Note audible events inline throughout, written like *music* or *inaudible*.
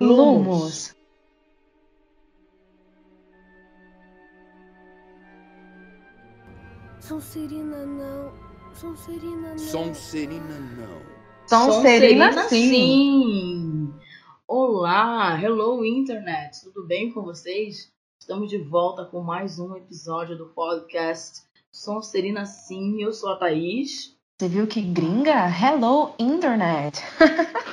Lumos. Sonserina não. Sonserina não. Sonserina não. Sonserina sim. sim. Olá, hello internet, tudo bem com vocês? Estamos de volta com mais um episódio do podcast Sonserina Sim. Eu sou a Thaís. Você viu que gringa? Hello internet. *laughs*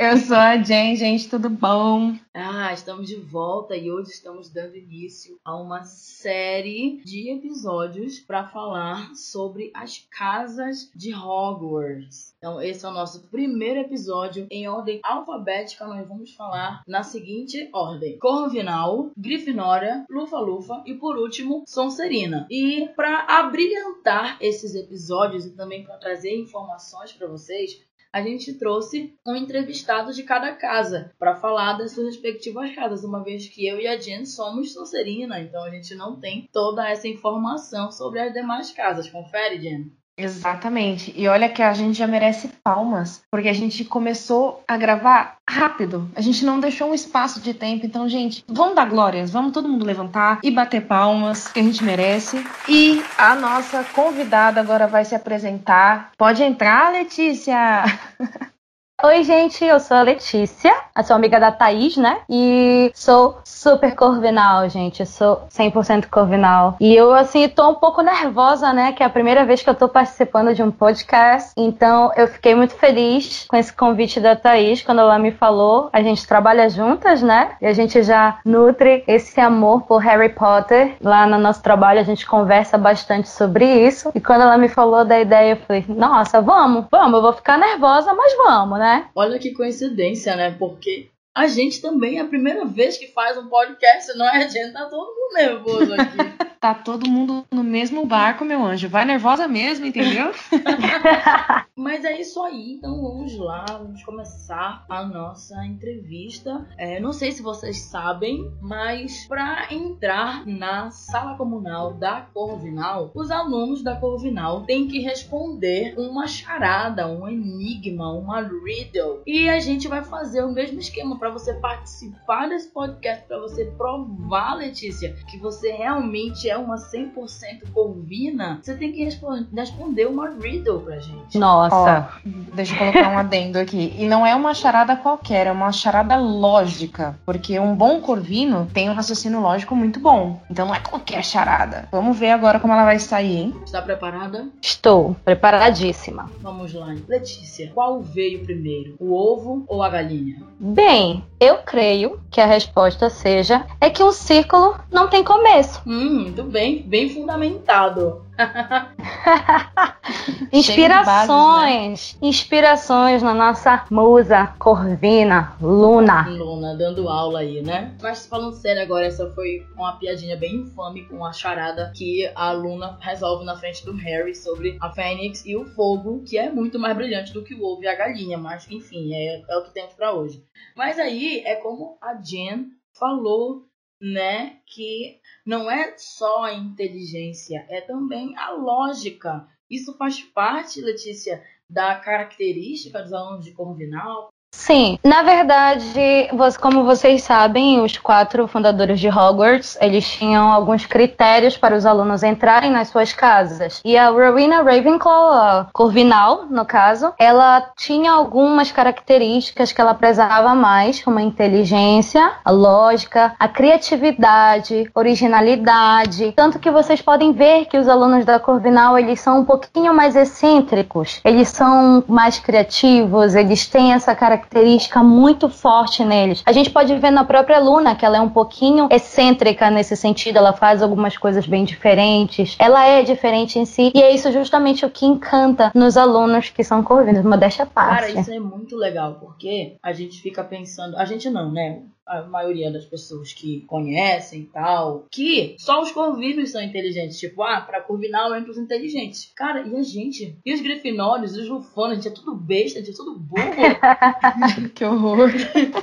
Eu sou a Jen, gente, tudo bom? Ah, estamos de volta e hoje estamos dando início a uma série de episódios para falar sobre as casas de Hogwarts. Então, esse é o nosso primeiro episódio em ordem alfabética. Nós vamos falar na seguinte ordem: Corvinal, Grifinória, Lufa-Lufa e por último, Sonserina. E para abrilhantar esses episódios e também para trazer informações para vocês, a gente trouxe um entrevistado de cada casa para falar das suas respectivas casas, uma vez que eu e a Jen somos Sonserina, então a gente não tem toda essa informação sobre as demais casas. Confere, Jen? Exatamente. E olha que a gente já merece palmas, porque a gente começou a gravar rápido. A gente não deixou um espaço de tempo. Então, gente, vamos dar glórias, vamos todo mundo levantar e bater palmas, que a gente merece. E a nossa convidada agora vai se apresentar. Pode entrar, Letícia! *laughs* Oi, gente, eu sou a Letícia, eu sou amiga da Thaís, né? E sou super corvinal, gente. Eu sou 100% corvinal. E eu, assim, tô um pouco nervosa, né? Que é a primeira vez que eu tô participando de um podcast. Então, eu fiquei muito feliz com esse convite da Thaís quando ela me falou. A gente trabalha juntas, né? E a gente já nutre esse amor por Harry Potter. Lá no nosso trabalho, a gente conversa bastante sobre isso. E quando ela me falou da ideia, eu falei, nossa, vamos, vamos. Eu vou ficar nervosa, mas vamos, né? Né? Olha que coincidência, né? Porque a gente também é a primeira vez que faz um podcast, não é? A *laughs* gente tá todo mundo nervoso aqui. *laughs* tá todo mundo no mesmo barco, meu anjo. Vai nervosa mesmo, entendeu? *laughs* Mas é isso aí, então vamos lá, vamos começar a nossa entrevista. É, não sei se vocês sabem, mas para entrar na sala comunal da Corvinal, os alunos da Corvinal têm que responder uma charada, um enigma, uma riddle. E a gente vai fazer o mesmo esquema para você participar desse podcast, para você provar, Letícia, que você realmente é uma 100% corvina. Você tem que responder uma riddle pra gente. Nossa. Ó, deixa eu colocar um adendo aqui. E não é uma charada qualquer, é uma charada lógica. Porque um bom corvino tem um raciocínio lógico muito bom. Então não é qualquer charada. Vamos ver agora como ela vai sair, hein? Está preparada? Estou preparadíssima. Vamos lá. Letícia, qual veio primeiro? O ovo ou a galinha? Bem, eu creio que a resposta seja é que um círculo não tem começo. Hum, muito bem, bem fundamentado. *laughs* inspirações, né? inspirações na nossa musa Corvina, Luna. Luna, dando aula aí, né? Mas falando sério agora, essa foi uma piadinha bem infame com a charada que a Luna resolve na frente do Harry sobre a Fênix e o fogo, que é muito mais brilhante do que o ovo e a galinha, mas enfim, é, é o que temos para hoje. Mas aí é como a Jen falou, né, que não é só a inteligência, é também a lógica. Isso faz parte, Letícia, da característica dos alunos de Corvinal, Sim, na verdade, como vocês sabem, os quatro fundadores de Hogwarts, eles tinham alguns critérios para os alunos entrarem nas suas casas. E a Rowena Ravenclaw, a Corvinal, no caso, ela tinha algumas características que ela prezava mais, como a inteligência, a lógica, a criatividade, originalidade. Tanto que vocês podem ver que os alunos da Corvinal, eles são um pouquinho mais excêntricos, eles são mais criativos, eles têm essa característica característica muito forte neles. A gente pode ver na própria Luna que ela é um pouquinho excêntrica nesse sentido, ela faz algumas coisas bem diferentes. Ela é diferente em si e é isso justamente o que encanta nos alunos que são corvinos, modéstia à parte. Cara, isso é muito legal, porque a gente fica pensando, a gente não, né? A maioria das pessoas que conhecem e tal, que só os corvinos são inteligentes. Tipo, ah, pra corvinal entra os inteligentes. Cara, e a gente? E os grifinórios, os lufanos, a gente é tudo besta, a gente é tudo burro. *laughs* que horror.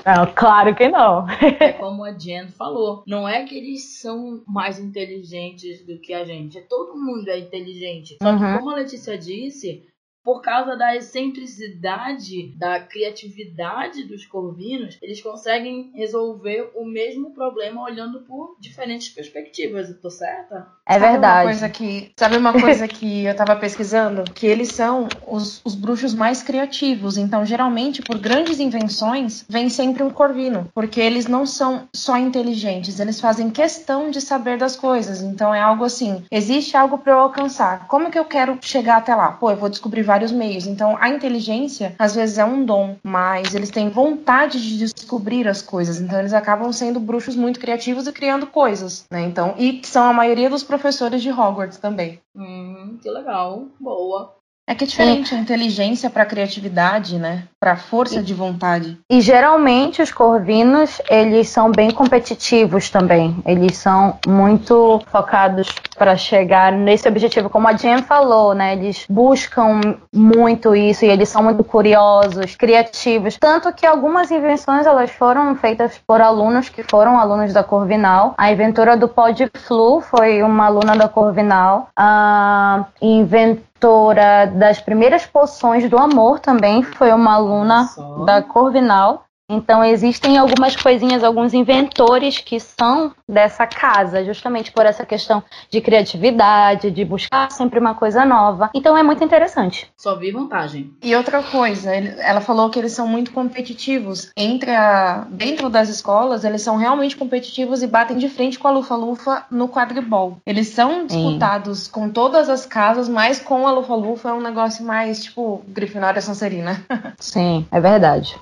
Não, claro que não. é como a Jen falou. Não é que eles são mais inteligentes do que a gente. É todo mundo é inteligente. Só que, uhum. como a Letícia disse, por causa da excentricidade, da criatividade dos corvinos, eles conseguem resolver o mesmo problema olhando por diferentes perspectivas. Eu tô certa? É Sabe verdade. Uma coisa que, sabe uma coisa que eu tava pesquisando? Que eles são os, os bruxos mais criativos. Então, geralmente, por grandes invenções, vem sempre um corvino. Porque eles não são só inteligentes, eles fazem questão de saber das coisas. Então, é algo assim: existe algo para eu alcançar. Como que eu quero chegar até lá? Pô, eu vou descobrir vários meios. Então, a inteligência, às vezes, é um dom, mas eles têm vontade de descobrir as coisas. Então, eles acabam sendo bruxos muito criativos e criando coisas, né? Então, e são a maioria dos professores de Hogwarts também. Hum, que legal. Boa. É que é diferente a inteligência para criatividade, né? Para força de vontade. E geralmente os corvinos, eles são bem competitivos também. Eles são muito focados para chegar nesse objetivo, como a Jen falou, né? Eles buscam muito isso e eles são muito curiosos, criativos, tanto que algumas invenções elas foram feitas por alunos que foram alunos da Corvinal. A inventora do Pod Flu foi uma aluna da Corvinal. A inventora das primeiras poções do amor também foi uma aluna Só. da Corvinal. Então existem algumas coisinhas, alguns inventores que são dessa casa, justamente por essa questão de criatividade, de buscar sempre uma coisa nova. Então é muito interessante. Só vi vantagem. E outra coisa, ele- ela falou que eles são muito competitivos. Entre a, dentro das escolas, eles são realmente competitivos e batem de frente com a Lufa-Lufa no quadribol. Eles são disputados com todas as casas, mas com a Lufa-Lufa é um negócio mais tipo Grifinória Sonserina. *laughs* Sim, é verdade.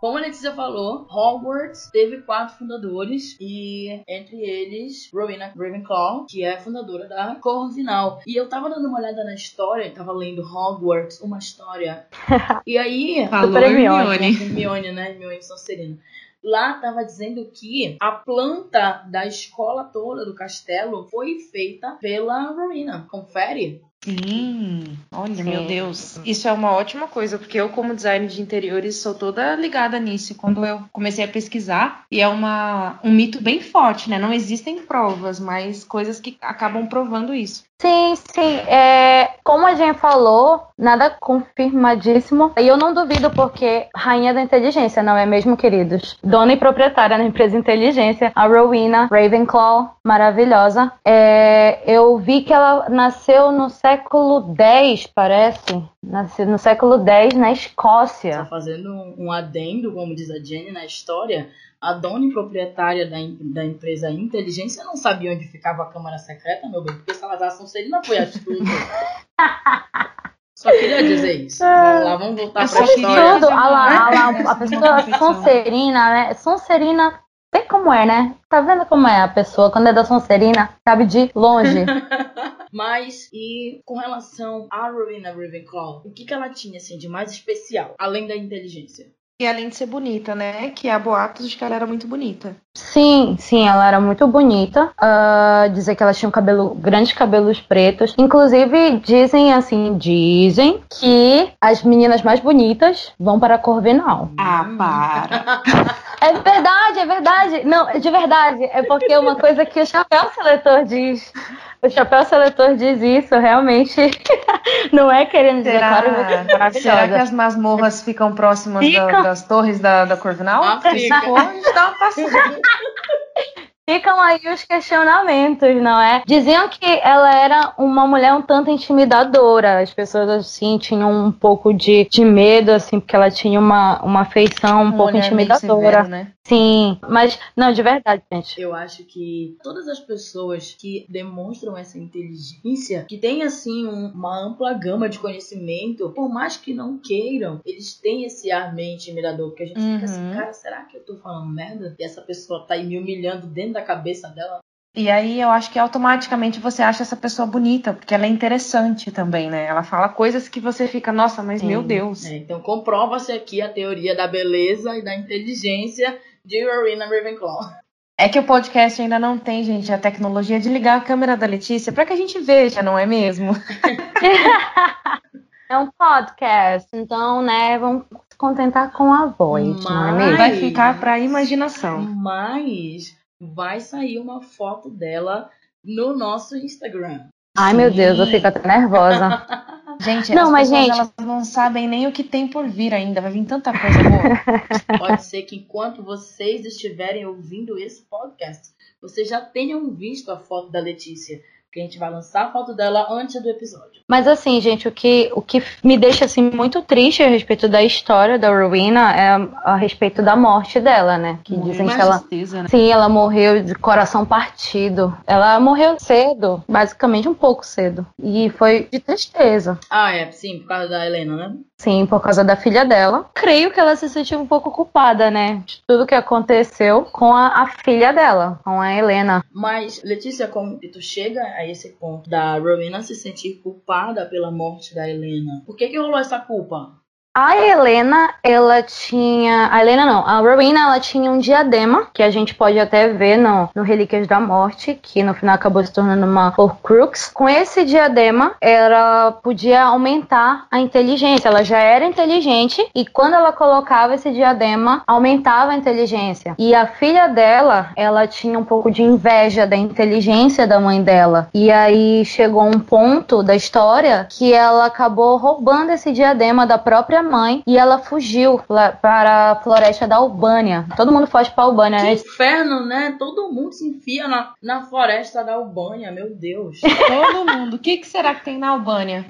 Como a Letícia falou, Hogwarts teve quatro fundadores e entre eles Rowena Ravenclaw, que é fundadora da Corvinal. E eu tava dando uma olhada na história, tava lendo Hogwarts, uma história. *laughs* E aí, Hermione. Hermione, né? Hermione Sonserina. Lá tava dizendo que a planta da escola toda do castelo foi feita pela Rowena. Confere? Sim, olha, Sim. meu Deus. Isso é uma ótima coisa, porque eu, como designer de interiores, sou toda ligada nisso. Quando eu comecei a pesquisar, e é uma, um mito bem forte, né? Não existem provas, mas coisas que acabam provando isso. Sim, sim. É, como a gente falou, nada confirmadíssimo. E eu não duvido porque rainha da inteligência, não é mesmo, queridos? Dona e proprietária da empresa Inteligência, a Rowena Ravenclaw, maravilhosa. É, eu vi que ela nasceu no século X, parece. Nasceu no século X na Escócia. fazendo um, adendo, como diz a Jenny na história, a dona e proprietária da, da empresa Inteligência não sabia onde ficava a Câmara Secreta, meu bem, porque Salazar Sonserina foi astuto. *laughs* Só queria dizer isso. Vamos lá, vamos voltar pra só história. Tudo, olha lá, olha lá, a pessoa. Sonserina, né? Sonserina, tem como é, né? Tá vendo como é a pessoa? Quando é da Sonserina, sabe de longe. *laughs* Mas, e com relação a Rowena Ravenclaw, o que, que ela tinha assim, de mais especial, além da inteligência? E além de ser bonita, né? Que há boatos de que ela era muito bonita. Sim, sim, ela era muito bonita. Ah, dizer que ela tinha um cabelo, grandes cabelos pretos. Inclusive, dizem assim, dizem que as meninas mais bonitas vão para Corvinal. Ah, para. *laughs* É verdade, é verdade. Não, de verdade. É porque é uma coisa que o chapéu seletor diz. O chapéu seletor diz isso, realmente. *laughs* Não é querendo dizer, claro, Será, maravilhosa. será que as masmorras ficam próximas da- Fica. das torres da, da Corvinal? Ah, fica. for, a gente dá uma passada. *laughs* Ficam aí os questionamentos, não é? Diziam que ela era uma mulher um tanto intimidadora. As pessoas, assim, tinham um pouco de, de medo, assim, porque ela tinha uma, uma feição um, pouco olhar meio intimidadora. severo, né? Sim, mas, não, de verdade, gente. Eu acho que todas as pessoas que demonstram essa inteligência, que têm assim um- uma ampla gama de conhecimento, por mais que não queiram, eles têm esse ar meio intimidador. Porque a gente fica assim, Uhum. cara, será que eu tô falando merda? E essa pessoa tá aí me humilhando dentro da cabeça dela? E aí eu acho que automaticamente você acha essa pessoa bonita, porque ela é interessante também, né? Ela fala coisas que você fica, nossa, mas Sim. meu Deus. É, então comprova-se aqui a teoria da beleza e da inteligência de Rowena Ravenclaw. É que o podcast ainda não tem, gente, a tecnologia de ligar a câmera da Letícia pra que a gente veja, não é mesmo? *laughs* É um podcast, então, né, vamos se contentar com a voz, não é Mas- mesmo? Vai ficar pra imaginação. Mas vai sair uma foto dela no nosso Instagram. Ai, meu Deus, eu fico até nervosa. *laughs* Gente, Não, as mas, pessoas gente- elas não sabem nem o que tem por vir ainda. Vai vir tanta coisa boa. *laughs* Pode ser que enquanto vocês estiverem ouvindo esse podcast, vocês já tenham visto a foto da Letícia. Que a gente vai lançar a foto dela antes do episódio. Mas assim, gente, o que, o que me deixa assim muito triste a respeito da história da Rowena é a, a respeito da morte dela, né? Que dizem Mas- que ela Tristeza, né? Sim, ela morreu de coração partido. Ela morreu cedo, basicamente um pouco cedo. E foi de tristeza. Ah, é, sim, por causa da Helena, né? Sim, por causa da filha dela. Creio que ela se sentiu um pouco culpada, né? De tudo que aconteceu com a, a filha dela, com a Helena. Mas, Letícia, como tu chega a esse ponto da Rowena se sentir culpada pela morte da Helena? Por que que rolou essa culpa? A Helena, ela tinha. A Helena não, a Rowena, ela tinha um diadema, que a gente pode até ver no, no Relíquias da Morte, que no final acabou se tornando uma Horcrux. Com esse diadema, ela podia aumentar a inteligência. Ela já era inteligente, e quando ela colocava esse diadema, aumentava a inteligência. E a filha dela, ela tinha um pouco de inveja da inteligência da mãe dela. E aí chegou um ponto da história que ela acabou roubando esse diadema da própria mãe e ela fugiu lá para a floresta da Albânia. Todo mundo foge para a Albânia, Que né? inferno, né? Todo mundo se enfia na, na floresta da Albânia, meu Deus. Todo mundo. O que, que será que tem na Albânia?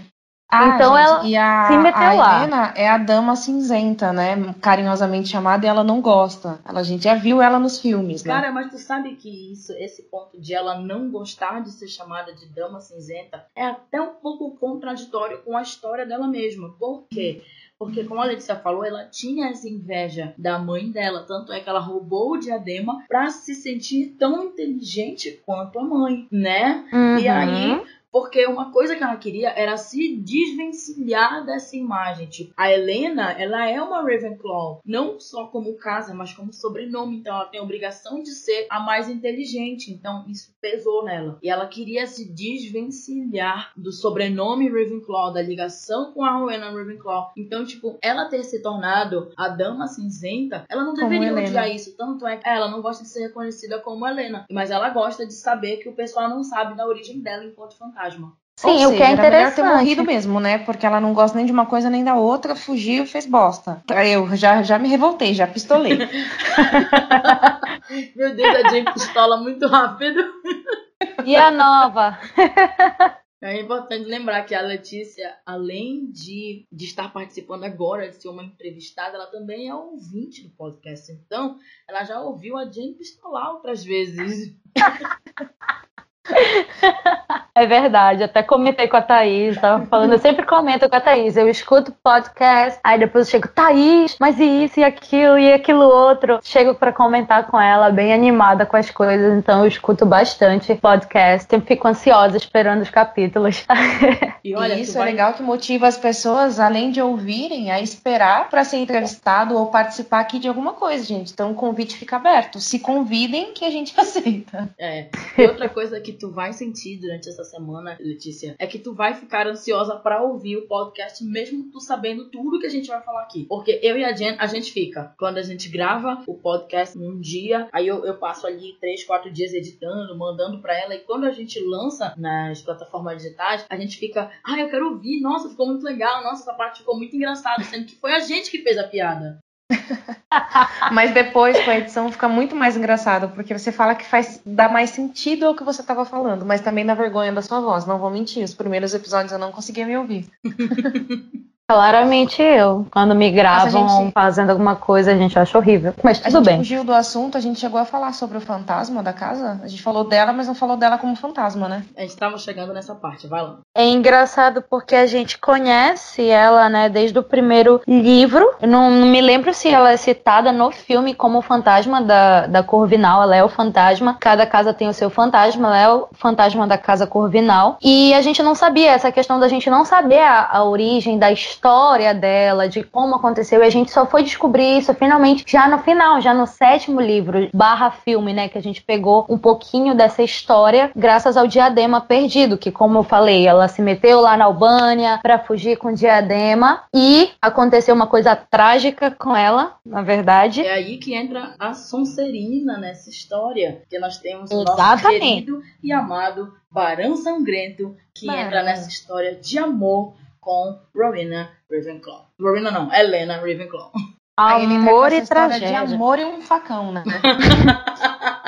Ah, Então gente, ela e a, se meteu a lá. Helena é a dama cinzenta, né? Carinhosamente chamada, e ela não gosta. Ela, a gente já viu ela nos filmes, né? Cara, mas tu sabe que isso, esse ponto de ela não gostar de ser chamada de dama cinzenta é até um pouco contraditório com a história dela mesma. Por quê? Porque, como a Letícia falou, ela tinha essa inveja da mãe dela. Tanto é que ela roubou o diadema pra se sentir tão inteligente quanto a mãe, né? E Uhum. aí, porque uma coisa que ela queria era se desvencilhar dessa imagem. Tipo, a Helena, ela é uma Ravenclaw. Não só como casa, mas como sobrenome. Então ela tem a obrigação de ser a mais inteligente. Então isso pesou nela. E ela queria se desvencilhar do sobrenome Ravenclaw, da ligação com a Rowena Ravenclaw. Então, tipo, ela ter se tornado a Dama Cinzenta, ela não Como deveria Helena. odiar isso. Tanto é que ela não gosta de ser reconhecida como Helena. Mas ela gosta de saber que o pessoal não sabe da origem dela enquanto fantasma. Sim, Ou o seja, que é era melhor ter morrido interessante. mesmo, né? Porque ela não gosta nem de uma coisa nem da outra, fugiu e fez bosta. Eu já, já me revoltei, já pistolei. *laughs* Meu Deus, a Jane pistola muito rápido. E a nova? *laughs* É importante lembrar que a Letícia, além de, de estar participando agora, de ser uma entrevistada, ela também é ouvinte do podcast. Então, ela já ouviu a Jane pistolar outras vezes. *laughs* É verdade, até comentei com a Thaís, tava falando, eu sempre comento com a Thaís, eu escuto podcast, aí depois eu chego, Thaís, mas e isso e aquilo e aquilo outro. Chego pra comentar com ela, bem animada com as coisas, então eu escuto bastante podcast, sempre fico ansiosa esperando os capítulos. *laughs* E olha, e isso é vai- legal que motiva as pessoas, além de ouvirem, a esperar para ser entrevistado ou participar aqui de alguma coisa, gente. Então o convite fica aberto. Se convidem que a gente *laughs* aceita. É. E outra coisa que tu vai sentir durante essa semana, Letícia, é que tu vai ficar ansiosa pra ouvir o podcast, mesmo tu sabendo tudo que a gente vai falar aqui. Porque eu e a Jen, a gente fica. Quando a gente grava o podcast num dia, aí eu, eu passo ali três, quatro dias editando, mandando pra ela, e quando a gente lança nas plataformas digitais, a gente fica, ah, eu quero ouvir, nossa, ficou muito legal, nossa, essa parte ficou muito engraçada, sendo que foi a gente que fez a piada. *laughs* Mas depois, com a edição, fica muito mais engraçado, porque você fala que faz dá mais sentido ao que você estava falando, mas também na vergonha da sua voz. Não vou mentir, os primeiros episódios eu não conseguia me ouvir. *laughs* Claramente eu, quando me gravam a gente- fazendo alguma coisa, a gente acha horrível, mas A tudo gente bem. fugiu do assunto, a gente chegou a falar sobre o fantasma da casa. A gente falou dela, mas não falou dela como fantasma, né? A gente tava chegando nessa parte, vai lá. É engraçado porque a gente conhece ela, né, desde o primeiro livro. Eu não, não me lembro se ela é citada no filme como o fantasma da, da Corvinal. Ela é o fantasma. Cada casa tem o seu fantasma. Ela é o fantasma da casa Corvinal. E a gente não sabia, essa questão da gente não saber a, a origem da história história dela, de como aconteceu, e a gente só foi descobrir isso finalmente já no final, já no sétimo livro, barra filme, né? Que a gente pegou um pouquinho dessa história graças ao Diadema Perdido, que, como eu falei, ela se meteu lá na Albânia para fugir com o Diadema e aconteceu uma coisa trágica com ela, na verdade. É aí que entra a Sonserina nessa história, que nós temos o Exatamente. nosso querido e amado Barão Sangrento, que Barão. entra nessa história de amor com Rowena Ravenclaw. Rowena não, Helena Ravenclaw. Amor e tragédia. de amor e um facão, né? *laughs*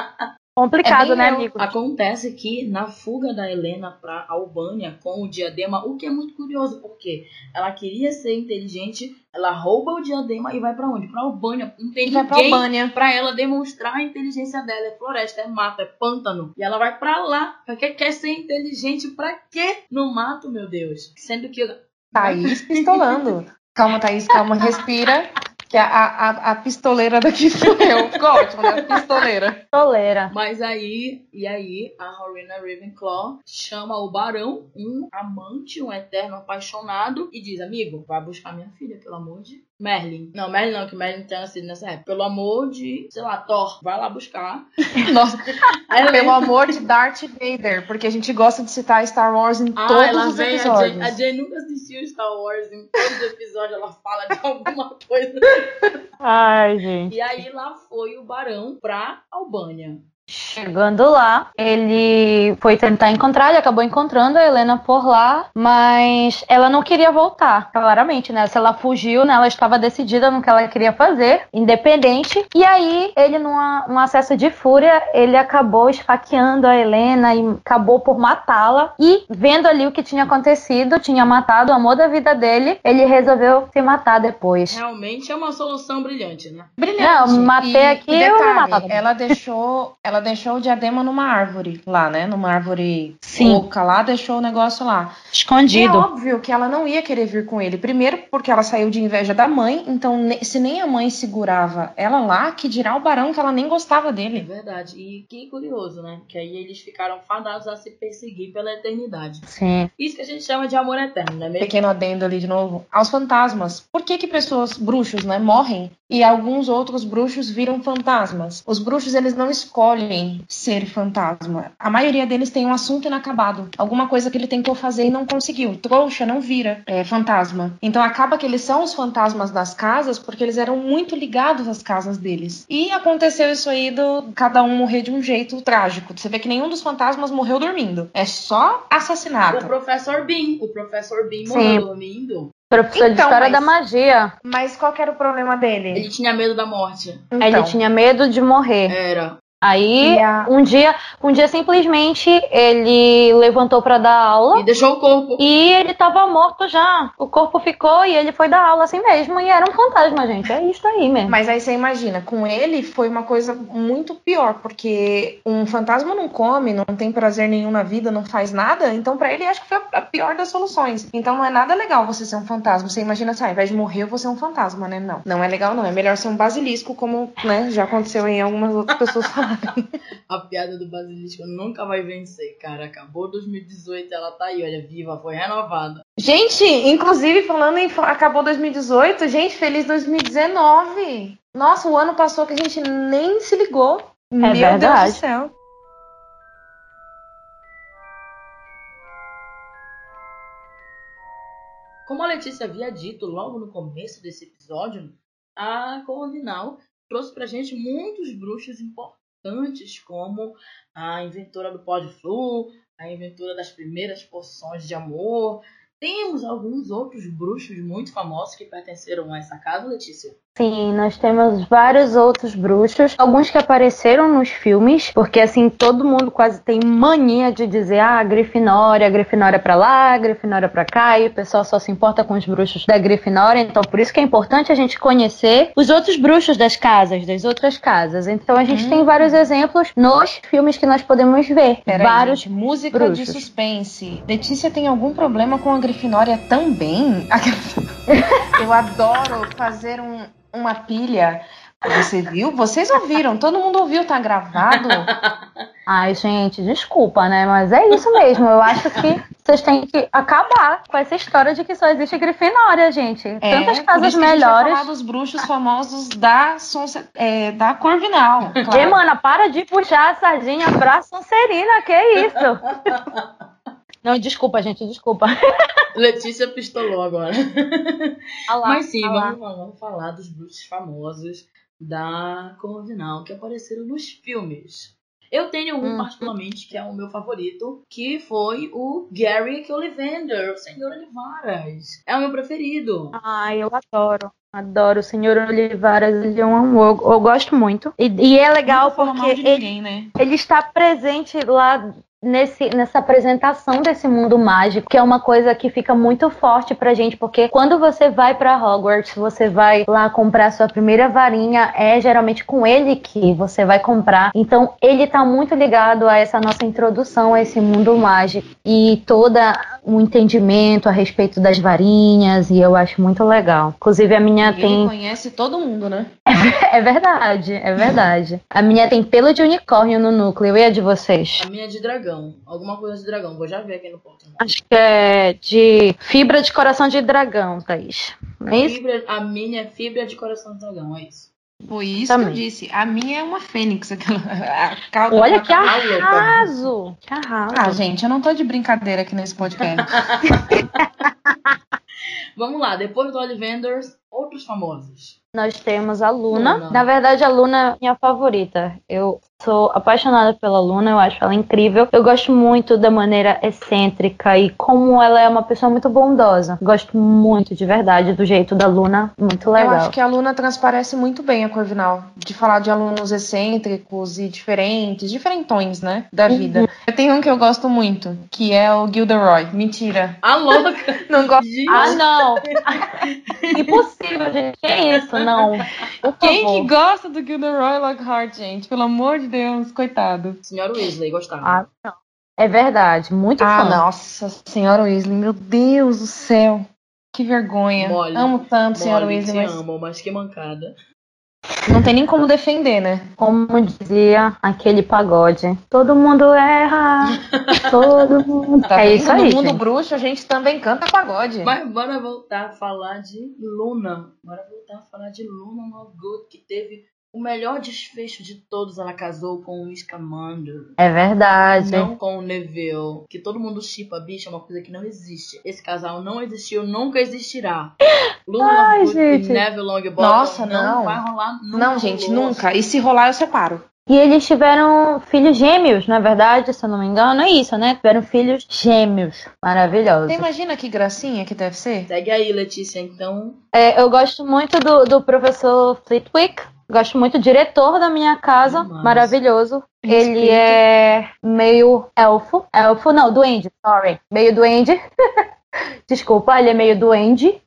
Complicado, É né, amigo? Acontece que na fuga da Helena para Albânia com o diadema, o que é muito curioso, porque ela queria ser inteligente, ela rouba o diadema e vai para onde? Para Albânia. Não tem vai pra ninguém Albânia. pra ela demonstrar a inteligência dela. É floresta, é mato, é pântano. E ela vai pra lá. Porque quer ser inteligente pra quê? No mato, meu Deus. Sendo que. Thaís pistolando. *laughs* Calma, Thaís, calma, respira. Que a, a, a- pistoleira daqui sou eu. Ficou ótimo, né? Pistoleira. Toleira. Mas aí, e aí, a Rowena Ravenclaw chama o barão, um amante, um eterno apaixonado, e diz: Amigo, vai buscar minha filha, pelo amor de Merlin. Não, Merlin não, que Merlin tinha nascido nessa época. Pelo amor de, sei lá, Thor, vai lá buscar. *laughs* Nossa, Aí ela pelo amor de Darth Vader, porque a gente gosta de citar Star Wars em Ah, todos ela os vem, a episódios. Jane, a Jane nunca assistiu Star Wars, em todos os episódios ela fala de alguma coisa. Ai, gente. E aí lá foi o barão pra Albânia. Chegando lá, ele foi tentar encontrar, ele acabou encontrando a Helena por lá, mas ela não queria voltar, claramente, né? Se ela fugiu, né? Ela estava decidida no que ela queria fazer, independente. E aí, ele, numa, num acesso de fúria, ele acabou esfaqueando a Helena e acabou por matá-la. E vendo ali o que tinha acontecido, tinha matado o amor da vida dele, ele resolveu se matar depois. Realmente é uma solução brilhante, né? Brilhante. Não, matei aqui, eu vou matar também. Ela deixou, ela deixou o diadema numa árvore lá, né? Numa árvore Sim. oca lá, deixou o negócio lá. E é Escondido. óbvio que ela não ia querer vir com ele. Primeiro, porque ela saiu de inveja da mãe, então se nem a mãe segurava ela lá, que dirá o barão que ela nem gostava É dele. verdade. E que curioso, né? Que aí eles ficaram fadados a se perseguir pela eternidade. Sim. Isso que a gente chama de amor eterno, não é mesmo? Pequeno adendo ali de novo. Aos fantasmas. Por que que pessoas, bruxos, né, morrem e alguns outros bruxos viram fantasmas? Os bruxos, eles não escolhem ser fantasma. A maioria deles tem um assunto inacabado. Alguma coisa que ele tentou fazer e não conseguiu. Trouxa não vira é, fantasma. Então acaba que eles são os fantasmas das casas porque eles eram muito ligados às casas deles. E aconteceu isso aí do cada um morrer de um jeito trágico. Você vê que nenhum dos fantasmas morreu dormindo. É só O assassinato. professor Bean. O professor Bean Sim. morreu dormindo. Professor de Então, História mas- da Magia. Mas qual que era o problema dele? Ele tinha medo da morte. Então, Ele tinha medo de morrer. Era. Aí, a- um dia, um dia simplesmente ele levantou pra dar aula E deixou o corpo. e ele tava morto já. O corpo ficou e ele foi dar aula assim mesmo e era um fantasma, gente. É isso aí mesmo. Mas aí você imagina, com ele foi uma coisa muito pior, porque um fantasma não come, não tem prazer nenhum na vida, não faz nada, então pra ele acho que foi a pior das soluções. Então não é nada legal você ser um fantasma. Você imagina assim, ah, ao invés de morrer, eu vou ser um fantasma, né? Não. Não é legal, não. É melhor ser um basilisco, como né, já aconteceu em algumas outras pessoas. *laughs* A piada do basilisco nunca vai vencer, cara. Acabou 2018, ela tá aí, olha, viva, foi renovada. Gente, inclusive falando em acabou 2018, gente, feliz 2019. Nossa, o ano passou que a gente nem se ligou. Meu Deus verdade. do céu. Como a Letícia havia dito logo no começo desse episódio, a Corvinal trouxe pra gente muitos bruxos importantes, como a inventora do pó de flu, a inventora das primeiras poções de amor. Temos alguns outros bruxos muito famosos que pertenceram a essa casa, Letícia. Sim, nós temos vários outros bruxos, alguns que apareceram nos filmes, porque assim, todo mundo quase tem mania de dizer, ah, Grifinória, Grifinória pra lá, Grifinória pra cá, e o pessoal só se importa com os bruxos da Grifinória, então por isso que é importante a gente conhecer os outros bruxos das casas, das outras casas. Então a gente Hum. tem vários exemplos nos filmes que nós podemos ver. Peraí, vários gente, música de bruxos. suspense. Letícia tem algum problema com a Grifinória também? *laughs* Eu adoro fazer um- uma pilha. Você viu? Vocês ouviram? Todo mundo ouviu, tá gravado? *laughs* Ai, gente, desculpa, né? Mas é isso mesmo. Eu acho que Vocês têm que acabar com essa história de que só existe Grifinória, gente. É, Tantas casas isso que a gente melhores. dos bruxos famosos da, Sonse- é, da Corvinal. E, claro. mana, para de puxar a sardinha pra Sonserina, que isso? *laughs* Não, desculpa, gente, desculpa. *laughs* Letícia pistolou agora. Olha lá, Mas sim, vamos, vamos falar dos bruxos famosos da Corvinal que apareceram nos filmes. Eu tenho um Uhum. particularmente que é o meu favorito, que foi o Gary Ollivander, o Senhor Olivaras. É o meu preferido. Ai, eu adoro. Adoro o Senhor Olivares, ele é um amor. Eu, eu gosto muito. E, e é legal porque de ele, ninguém, né? ele está presente lá nesse, nessa apresentação desse mundo mágico, que é uma coisa que fica muito forte pra gente, porque quando você vai pra Hogwarts, você vai lá comprar sua primeira varinha, é geralmente com ele que você vai comprar. Então, ele tá muito ligado a essa nossa introdução a esse mundo mágico e toda o entendimento a respeito das varinhas, e eu acho muito legal. Inclusive, a minha Ele tem conhece todo mundo, né? *laughs* é verdade, é verdade. A minha tem pelo de unicórnio no núcleo. E a de vocês? A minha é de dragão. Alguma coisa de dragão. Vou já ver aqui no ponto. Acho que é de fibra de coração de dragão, Thaís. Não é isso? Fibra, a minha é fibra de coração de dragão, é isso. Foi isso Também. que eu disse. A minha é uma fênix. Aquela, a cauda Olha que arraso! Que arraso! Ah, gente, eu não tô de brincadeira aqui nesse podcast. *laughs* Vamos lá, depois do Ollivanders, outros famosos. Nós temos a Luna. Luna. Na verdade, a Luna é minha favorita. Eu sou apaixonada pela Luna, eu acho ela incrível. Eu gosto muito da maneira excêntrica e como ela é uma pessoa muito bondosa. Gosto muito, de verdade, do jeito da Luna. Muito Eu legal. acho que a Luna transparece muito bem a Corvinal. De falar de alunos excêntricos e diferentes, diferentões, né? Da vida. Eu tenho um que eu gosto muito, que é o Gilderoy. Mentira. A louca! *laughs* Não gosto. Ah, não! *laughs* Impossível, gente. Que isso? Não. Por Quem favor. que gosta do Gilderoy Lockhart, gente? Pelo amor de Deus, coitado. Senhora Weasley, gostava. Ah, não. É verdade, muito Ah, fã. nossa senhora Weasley, meu Deus do céu. Que vergonha. Mole. Amo tanto, senhora Molly, Weasley, te mas amo, mas que mancada. Não tem nem como defender, né? Como dizia aquele pagode. Todo mundo erra. Todo *laughs* mundo. Tá é isso aí. No mundo gente. bruxo, a gente também canta pagode. Mas bora voltar a falar de Luna. Bora voltar a falar de Luna Lovegood, que teve o melhor desfecho de todos. Ela casou com o Scamander. É verdade. Não com o Neville. Que todo mundo chipa, bicho, é uma coisa que não existe. Esse casal não existiu, nunca existirá. Luna Ai, gente. e Neville Longbottom Nossa, não, não. vai rolar nunca. Não, gente, rolou. nunca. E se rolar, eu separo. E eles tiveram filhos gêmeos, na verdade, se eu não me engano, é isso, né? Tiveram filhos gêmeos. Maravilhosos. Você imagina que gracinha que deve ser? Segue aí, Letícia, então. É, eu gosto muito do, do professor Flitwick. Gosto muito do diretor da minha casa. Demais. Maravilhoso. Ele é meio elfo. Elfo, não, duende, sorry. Meio duende. *laughs* Desculpa, ele é meio duende.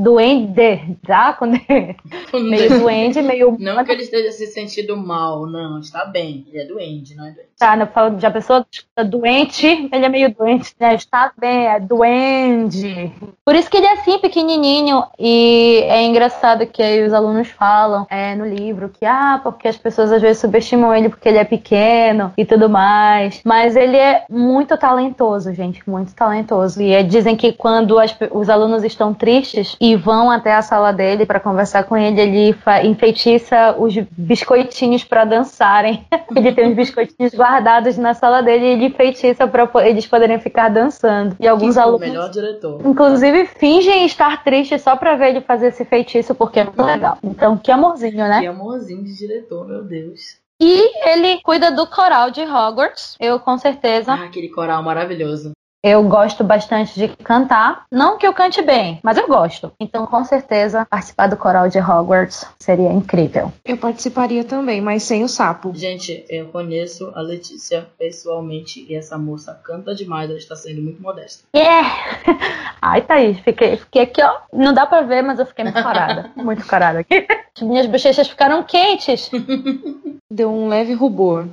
Duende, tá? Quando é meio duende, meio. *laughs* Não que ele esteja se sentindo mal, não, está bem. Ele é doente, não é doente. Tá, né? Fala de a pessoa está doente, ele é meio doente, né? Está bem, é duende. Por isso que ele é assim, pequenininho. E é engraçado que aí os alunos falam é, no livro que, ah, porque as pessoas às vezes subestimam ele porque ele é pequeno e tudo mais. Mas ele é muito talentoso, gente, muito talentoso. E é, dizem que quando as os alunos estão tristes e vão até a sala dele para conversar com ele, ele enfeitiça os biscoitinhos para dançarem. *laughs* ele tem uns biscoitinhos guardados na sala dele e ele feitiça para eles poderem ficar dançando. E alguns Quem foi o alunos, melhor diretor. inclusive, fingem estar tristes só pra ver ele fazer esse feitiço porque é muito legal. Então, que amorzinho, né? Que amorzinho de diretor, meu Deus. E ele cuida do coral de Hogwarts. Eu, com certeza, Ah, aquele coral maravilhoso. Eu gosto bastante de cantar. Não que eu cante bem, mas eu gosto. Então, com certeza, participar do coral de Hogwarts seria incrível. Eu participaria também, mas sem o sapo. Gente, eu conheço a Letícia pessoalmente e essa moça canta demais, ela está sendo muito modesta. Yeah! *laughs* Ai, Thaís, fiquei, fiquei aqui, ó. Não dá pra ver, mas eu fiquei muito corada. *laughs* muito corada aqui. As minhas bochechas ficaram quentes. *laughs* Deu um leve rubor.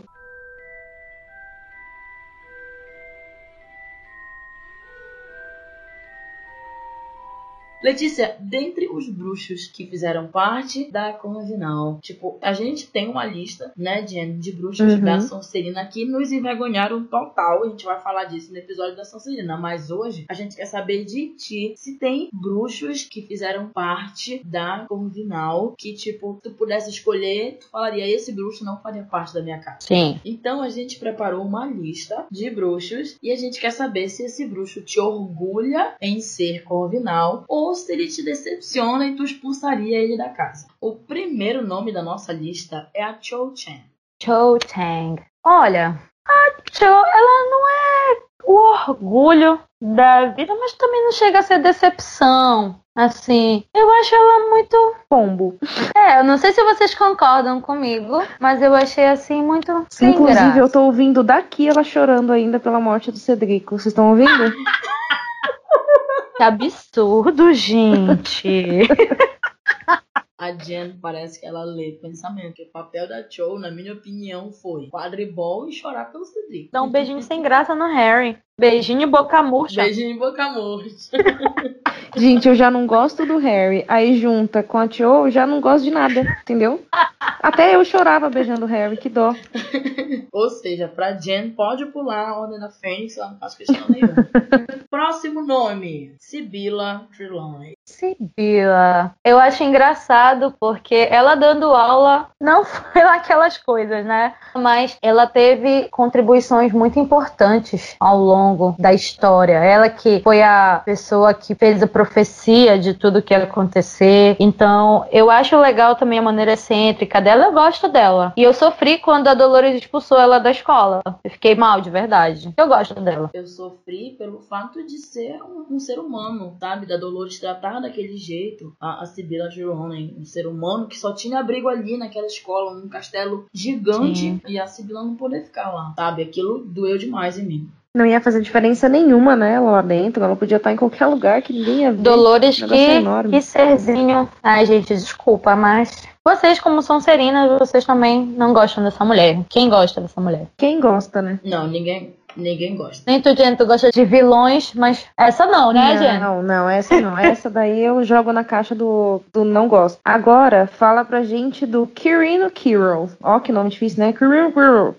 Letícia, dentre os bruxos que fizeram parte da Convinal, tipo, a gente tem uma lista, né, Jen, de bruxos Uhum. da Sonserina que nos envergonharam total. A gente vai falar disso no episódio da Sonserina, mas hoje a gente quer saber de ti se tem bruxos que fizeram parte da Convinal que, tipo, tu pudesse escolher, tu falaria, esse bruxo não faria parte da minha casa. Sim. Então a gente preparou uma lista de bruxos e a gente quer saber se esse bruxo te orgulha em ser corvinal ou se ele te decepciona e tu expulsaria ele da casa. O primeiro nome da nossa lista é a Cho Chen. Cho Tang. Olha, a Cho, ela não é o orgulho da vida, mas também não chega a ser decepção. Assim, eu acho ela muito. Pombo. É, eu não sei se vocês concordam comigo, mas eu achei assim muito sem Inclusive, graça. eu tô ouvindo daqui ela chorando ainda pela morte do Cedrico. Vocês estão ouvindo? *laughs* Que absurdo, gente. *laughs* A Jen parece que ela lê pensamento, o papel da Cho, na minha opinião, foi quadribol e chorar pelo Cedric. Dá um beijinho sem graça no Harry. Beijinho boca murcha. Beijinho boca morte. *laughs* Gente, eu já não gosto do Harry. Aí junta com a Tio, eu já não gosto de nada, entendeu? Até eu chorava beijando o Harry, que dó. *laughs* Ou seja, pra Jen pode pular a Ordem da Fênix, ela não faz questão nenhuma. *laughs* Próximo nome: Sibila Trelawney. Sibila. Eu acho engraçado porque ela dando aula não foi aquelas coisas, né? Mas ela teve contribuições muito importantes ao longo da história. Ela que foi a pessoa que fez a profecia de tudo que ia acontecer. Então, eu acho legal também a maneira excêntrica dela. Eu gosto dela. E eu sofri quando a Dolores expulsou ela da escola. Eu fiquei mal, de verdade. Eu gosto dela. Eu sofri pelo fato de ser um, um ser humano, sabe? Da Dolores tratar daquele jeito a, a Sibila Trelawney, um ser humano que só tinha abrigo ali naquela escola, num castelo gigante, Sim. e a Sibila não poder ficar lá, sabe? Aquilo doeu demais em mim. Não ia fazer diferença nenhuma, né? Ela lá dentro. Ela podia estar em qualquer lugar que ninguém ia ver. Dolores, é que, que serzinho. Ai, gente, desculpa, mas vocês, como são serinas, vocês também não gostam dessa mulher. Quem gosta dessa mulher? Quem gosta, né? Não, ninguém, ninguém gosta. Nem tu, Jen, tu gosta de vilões, mas essa não, né, Jen? Não, não, essa não. Essa daí eu jogo na caixa do, do não gosto. Agora, fala pra gente do Kirino Kiro. Ó, que nome difícil, né? Kirino Kiro.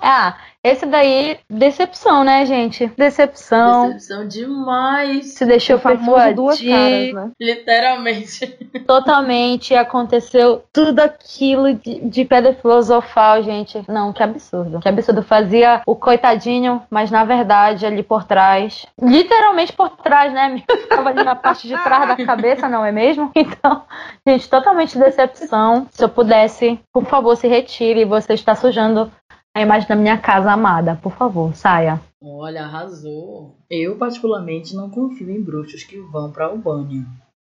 Ah, esse daí, decepção, né, gente? Decepção. Decepção demais. Se deixou O famoso duas caras, né? Literalmente. *laughs* Totalmente aconteceu tudo aquilo de, de pedra filosofal, gente. Não, que absurdo. Que absurdo. Fazia o coitadinho, mas na verdade ali por trás. Literalmente por trás, né? Ficava *laughs* ali na parte de trás da cabeça, não é mesmo? *laughs* Então, gente, totalmente decepção. Se eu pudesse, por favor, se retire. Você está sujando a imagem da minha casa amada. Por favor, saia. Olha, arrasou. Eu, particularmente, não confio em bruxos que vão pra Albânia.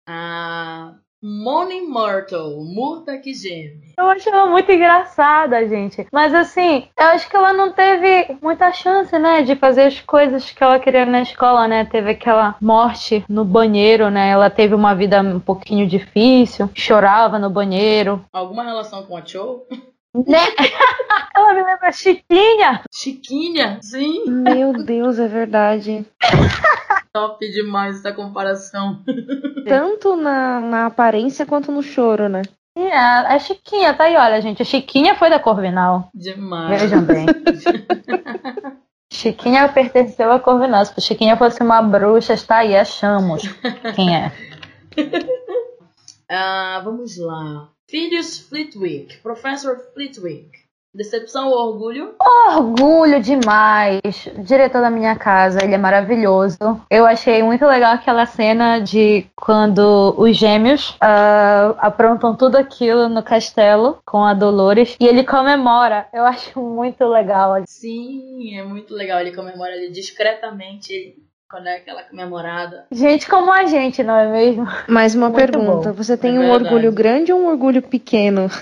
A Moni Myrtle, Murta que geme. Eu acho ela muito engraçada, gente. Mas assim, eu acho que ela não teve muita chance, né, de fazer as coisas que ela queria na escola, né? Teve aquela morte no banheiro, né? Ela teve uma vida um pouquinho difícil, chorava no banheiro. Alguma relação com a Cho? Né? *laughs* ela me lembra a Chiquinha. Chiquinha? Sim. Meu Deus, é verdade. *laughs* Top demais essa comparação. *laughs* Tanto na, na aparência quanto no choro, né? E a, a Chiquinha, tá aí, olha, gente. A Chiquinha foi da Corvinal. Demais. Vejam bem. Chiquinha pertenceu a Corvinal. Se Chiquinha fosse uma bruxa, está aí, achamos quem é. Ah, vamos lá. Filhos Flitwick. Professor Flitwick. Decepção ou orgulho? Orgulho demais. Diretor da minha casa, ele é maravilhoso. Eu achei muito legal aquela cena de quando os gêmeos ah, aprontam tudo aquilo no castelo com a Dolores e ele comemora. Eu acho muito legal. Sim, é muito legal. Ele comemora ali discretamente quando é aquela comemorada. Gente como a gente, não é mesmo? Mais uma Muito pergunta. bom. Você tem É um verdade. orgulho grande ou um orgulho pequeno? *laughs*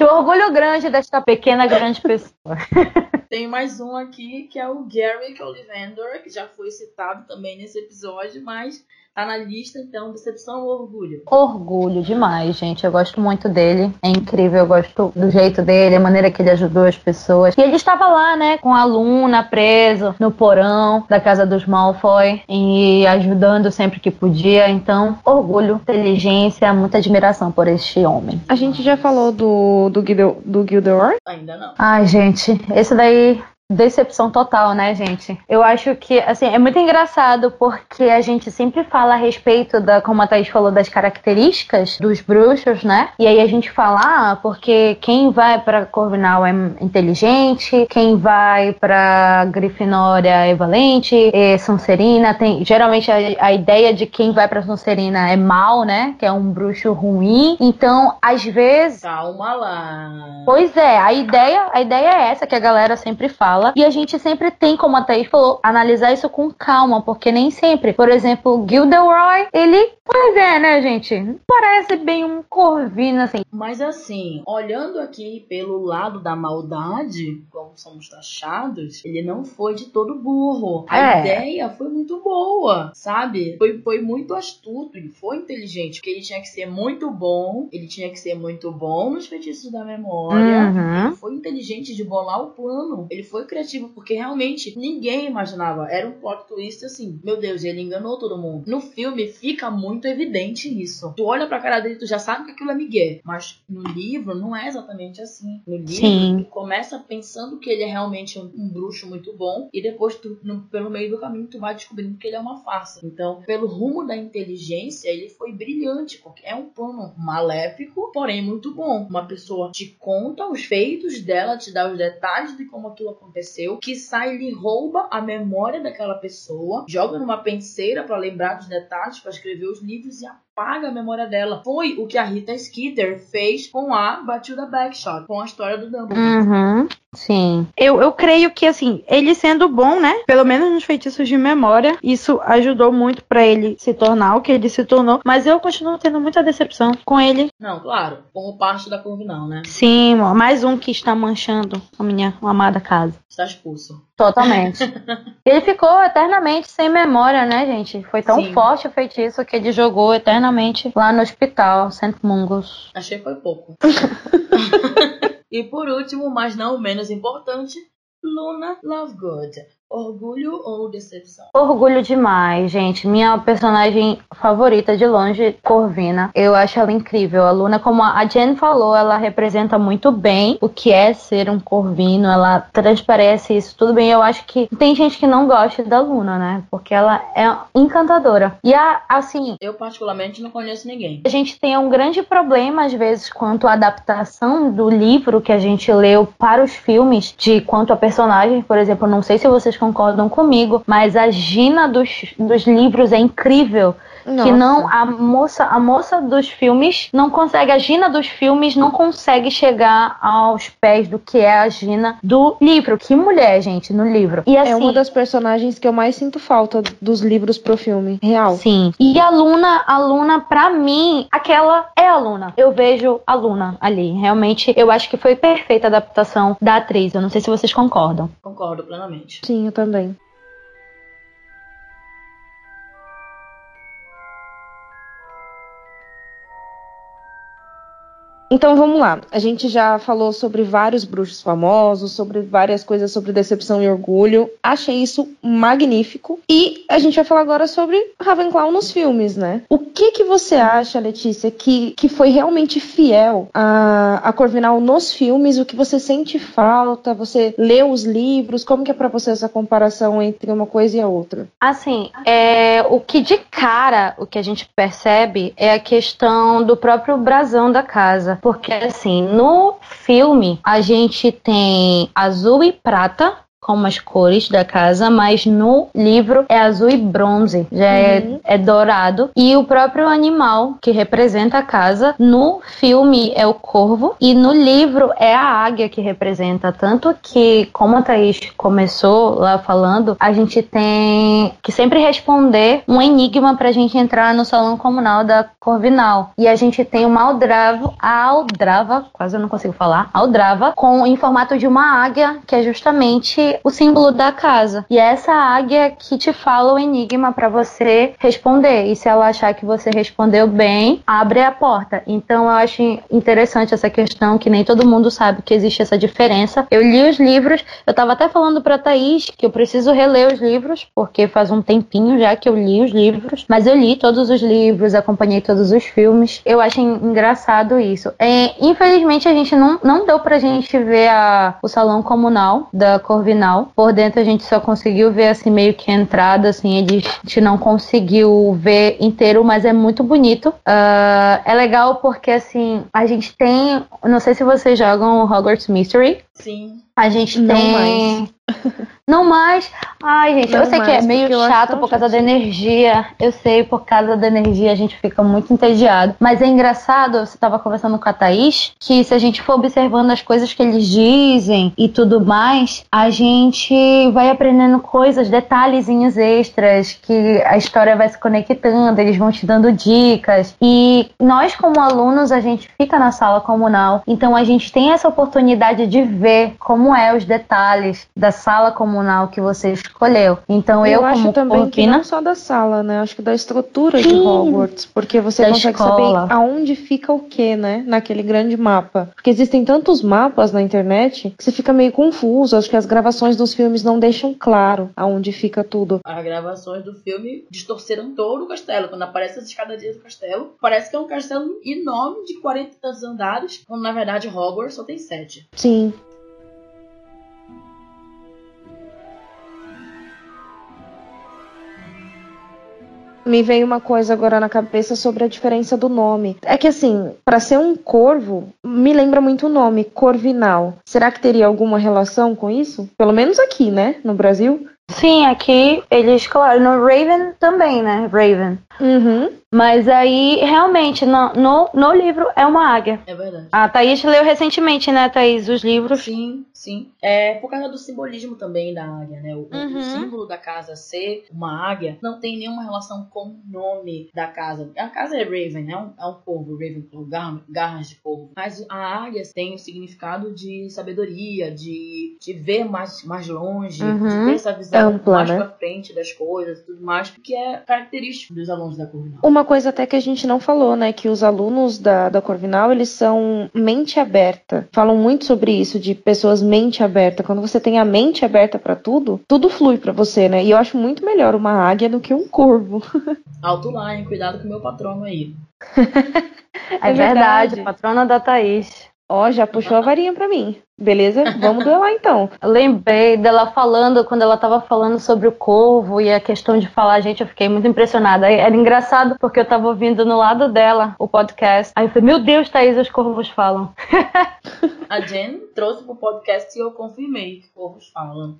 O orgulho grande desta pequena grande pessoa. *laughs* Tem mais um aqui que é o Garrick Ollivander, que já foi citado também nesse episódio, mas tá na lista, então, decepção ou orgulho? Orgulho demais, gente. Eu gosto muito dele. É incrível, eu gosto do jeito dele, a maneira que ele ajudou as pessoas. E ele estava lá, né, com a Luna preso no porão da casa dos Malfoy e ajudando sempre que podia. Então, orgulho, inteligência, muita admiração por este homem. A gente já falou do, do, Gildor, do Gilderoy? Ainda não. Ai, gente, esse daí Decepção total, né, gente? Eu acho que, assim, é muito engraçado porque a gente sempre fala a respeito da, como a Thaís falou, das características dos bruxos, né? E aí a gente fala, ah, porque quem vai pra Corvinal é inteligente, quem vai pra Grifinória é valente, e Sonserina tem. Geralmente a, a ideia de quem vai pra Sonserina é mal, né? Que é um bruxo ruim. Então, às vezes. Calma lá. Pois é, a ideia, a ideia é essa que a galera sempre fala fala. E a gente sempre tem, como a Thaís falou, analisar isso com calma, porque nem sempre. Por exemplo, Gilderoy, ele, pois é, né, gente? Parece bem um corvino, assim. Mas assim, olhando aqui pelo lado da maldade, como somos taxados, ele não foi de todo burro. A É. ideia foi muito boa, sabe? Foi, foi muito astuto, ele foi inteligente, porque ele tinha que ser muito bom, ele tinha que ser muito bom nos feitiços da memória. Uhum. Ele foi inteligente de bolar o plano. Ele foi criativo, porque realmente ninguém imaginava. Era um plot twist assim. Meu Deus, ele enganou todo mundo. No filme fica muito evidente isso. Tu olha pra cara dele, tu já sabe que aquilo é Miguel. Mas no livro não é exatamente assim. No livro, Sim. tu começa pensando que ele é realmente um, um bruxo muito bom. E depois, tu, no- pelo meio do caminho, tu vai descobrindo que ele é uma farsa. Então, pelo rumo da inteligência, ele foi brilhante. Porque é um plano maléfico, porém muito bom. Uma pessoa te conta os feitos dela, te dá os detalhes de como aquilo aconteceu, que sai lhe rouba a memória daquela pessoa, joga numa penseira pra lembrar dos detalhes, pra escrever os livros e apaga a memória dela. Foi o que a Rita Skeeter fez com a Batilda Backshot, com a história do Dumbledore. Uhum. Sim. Eu, eu creio que, assim, ele sendo bom, né? Pelo menos nos feitiços de memória, isso ajudou muito pra ele se tornar o que ele se tornou. Mas eu continuo tendo muita decepção com ele. Não, claro, como parte da Corvinal, né? Sim, mais um que está manchando a minha amada casa. Está expulso. Totalmente. *laughs* ele ficou eternamente sem memória, né, gente? Foi tão Sim. forte o feitiço que ele jogou eternamente lá no hospital, St. Mungus. Achei que foi pouco. *laughs* e por último, mas não menos importante, Luna Lovegood. Orgulho ou decepção? Orgulho demais, gente. Minha personagem favorita de longe, Corvina. Eu acho ela incrível. A Luna, como a Jen falou, ela representa muito bem o que é ser um Corvino. Ela transparece isso tudo bem. Eu acho que tem gente que não gosta da Luna, né? Porque ela é encantadora. E a, assim, Eu particularmente não conheço ninguém. a gente tem um grande problema, às vezes, quanto à adaptação do livro que a gente leu para os filmes, de quanto a personagem, por exemplo, não sei se vocês concordam comigo, mas a Gina dos, dos livros é incrível. Que Nossa. não, a moça, a moça dos filmes não consegue, a Gina dos filmes não consegue chegar aos pés do que é a Gina do livro. Que mulher, gente, no livro. E assim, É uma das personagens que eu mais sinto falta dos livros pro filme. Real. Sim. E a Luna, a Luna, pra mim, aquela é a Luna. Eu vejo a Luna ali. Realmente, eu acho que foi perfeita a adaptação da atriz. Eu não sei se vocês concordam. Concordo plenamente. Sim, eu também. Então vamos lá. A gente já falou sobre vários bruxos famosos, sobre várias coisas sobre decepção e orgulho. Achei isso magnífico. E a gente vai falar agora sobre Ravenclaw nos filmes, né? O que que você acha, Letícia, que, que foi realmente fiel a, a Corvinal nos filmes? O que você sente falta? Você leu os livros? Como que é pra você essa comparação entre uma coisa e a outra? Assim, é, o que de cara, o que a gente percebe é a questão do próprio brasão da casa. Porque, assim, no filme, a gente tem azul e prata, como as cores da casa, mas no livro é azul e bronze, já Uhum. é, é dourado. E o próprio animal que representa a casa, no filme é o corvo e no livro é a águia que representa. Tanto que, como a Thaís começou lá falando, a gente tem que sempre responder um enigma pra gente entrar no salão comunal da Corvinal. E a gente tem uma aldrava, a aldrava, quase eu não consigo falar, aldrava, com em formato de uma águia, que é justamente o símbolo da casa. E é essa águia que te fala o enigma pra você responder. E se ela achar que você respondeu bem, abre a porta. Então eu acho interessante essa questão que nem todo mundo sabe que existe essa diferença. Eu li os livros, eu tava até falando pra Thaís que eu preciso reler os livros, porque faz um tempinho já que eu li os livros, mas eu li todos os livros, acompanhei todos os filmes. Eu acho en- engraçado isso. É, infelizmente a gente não, não deu pra gente ver a, o salão comunal da Corvinal. Por dentro a gente só conseguiu ver assim meio que a entrada, assim, a gente não conseguiu ver inteiro, mas é muito bonito. Ah, é legal porque assim, a gente tem. Não sei se vocês jogam Hogwarts Mystery. Sim. A gente Não tem. mais. *laughs* Não mais. Ai, gente, eu Não sei que é mais, meio eu chato por causa da energia. Eu sei, por causa da energia a gente fica muito entediado. Mas é engraçado, você tava conversando com a Thaís, que se a gente for observando as coisas que eles dizem e tudo mais, a gente vai aprendendo coisas, detalhezinhos extras, que a história vai se conectando, eles vão te dando dicas. E nós, como alunos, a gente fica na sala comunal, então a gente tem essa oportunidade de ver como é os detalhes da sala comunal que você escolheu. Então eu, Eu, acho como também que não só da sala, né? Acho que da estrutura de Sim. Hogwarts, porque você Da consegue escola. saber aonde fica o que, né? Naquele grande mapa. Porque existem tantos mapas na internet que você fica meio confuso. Acho que as gravações dos filmes não deixam claro aonde fica tudo. As gravações do filme distorceram todo o castelo. Quando aparece as escadarias do castelo, parece que é um castelo enorme de 40 e tantos andares, quando na verdade Hogwarts só tem 7. Sim. Me veio uma coisa agora na cabeça sobre a diferença do nome. É que assim, para ser um corvo, me lembra muito o nome, Corvinal. Será que teria alguma relação com isso? Pelo menos aqui, né, no Brasil? sim, aqui eles, claro, no Raven também, né? Raven. Uhum. Mas aí, realmente, no, no, no livro é uma águia. É verdade. A Thaís leu recentemente, né, Thaís, os livros. Sim, sim. É por causa do simbolismo também da águia, né? O, o Uhum. símbolo da casa ser uma águia não tem nenhuma relação com o nome da casa. A casa é Raven, né? É um, é um corvo, Ravenclaw, gar- garras de corvo. Mas a águia tem o significado de sabedoria, de, de ver mais, mais longe, Uhum. de ter essa visão Ampla, mais né? pra frente das coisas e tudo mais, que é característico dos alunos da Corvinal. Uma coisa até que a gente não falou, né? Que os alunos da, da Corvinal, eles são mente aberta. Falam muito sobre isso, de pessoas mente aberta. Quando você tem a mente aberta pra tudo, tudo flui pra você, né? E eu acho muito melhor uma águia do que um corvo. *laughs* Alto line, cuidado com o meu patrono aí. É, verdade, patrona da Thaís. Ó, já puxou a varinha pra mim. Beleza? Vamos duelar então. *laughs* Lembrei dela falando, quando ela tava falando sobre o corvo e a questão de falar, gente, eu fiquei muito impressionada. Era engraçado porque eu tava ouvindo no lado dela o podcast. Aí eu falei, meu Deus, Thaís, os corvos falam. A Jen trouxe pro podcast e eu confirmei que povos falam.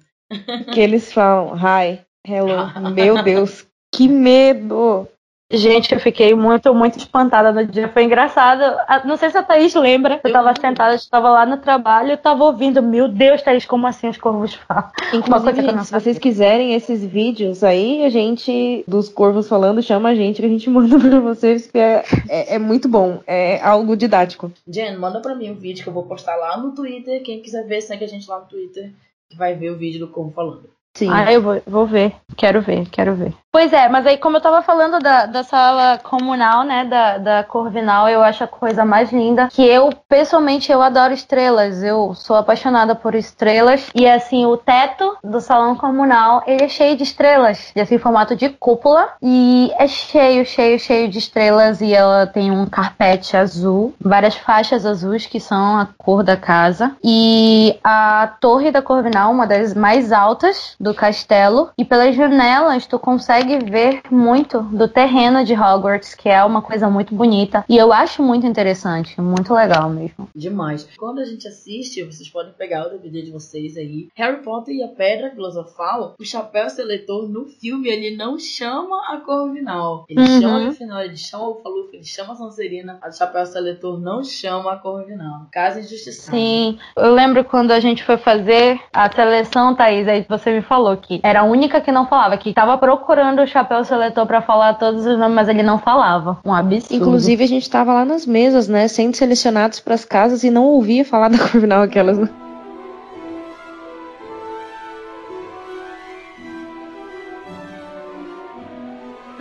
Que eles falam, hi, hello. *laughs* Meu Deus, que medo. Gente, eu fiquei muito, muito espantada no dia. Foi engraçado. Ah, Não sei se a Thaís lembra. Eu tava sentada, estava lá no trabalho, eu tava ouvindo. Meu Deus, Thaís, como assim os corvos falam? Inclusive, gente, se vocês quiserem esses vídeos aí, a gente, dos corvos falando, chama a gente que a gente *laughs* manda pra vocês, que é, é, é muito bom. É algo didático. Jen, manda pra mim um vídeo que eu vou postar lá no Twitter. Quem quiser ver, segue a gente lá no Twitter. Que vai ver o vídeo do Corvo falando. Sim. Ah, eu vou, vou ver. Quero ver, quero ver. Pois é, mas aí como eu tava falando da, da sala comunal, né, da, da Corvinal, eu acho a coisa mais linda, que eu, pessoalmente, eu adoro estrelas, eu sou apaixonada por estrelas, e assim, o teto do salão comunal, ele é cheio de estrelas, assim, em formato de cúpula, e é cheio, cheio, cheio de estrelas, e ela tem um carpete azul, várias faixas azuis que são a cor da casa, e a torre da Corvinal, uma das mais altas, do castelo e pelas janelas tu consegue ver muito do terreno de Hogwarts, que é uma coisa muito bonita e eu acho muito interessante, muito legal mesmo. Demais. Quando a gente assiste, vocês podem pegar o DVD de vocês aí. Harry Potter e a Pedra Filosofal, o chapéu seletor no filme ele não chama a Corvinal. Ele Uhum. chama no final, ele chama o Faluf, ele chama a Sonserina. A chapéu seletor não chama a Corvinal. Caso injustiçado. Sim, eu lembro quando a gente foi fazer a seleção, Thaís, aí você me falou que era a única que não falava, que tava procurando o chapéu seletor pra falar todos os nomes, mas ele não falava. Um absurdo. Inclusive, a gente tava lá nas mesas, né? Sendo selecionados pras casas e não ouvia falar da Corvinal aquelas. né?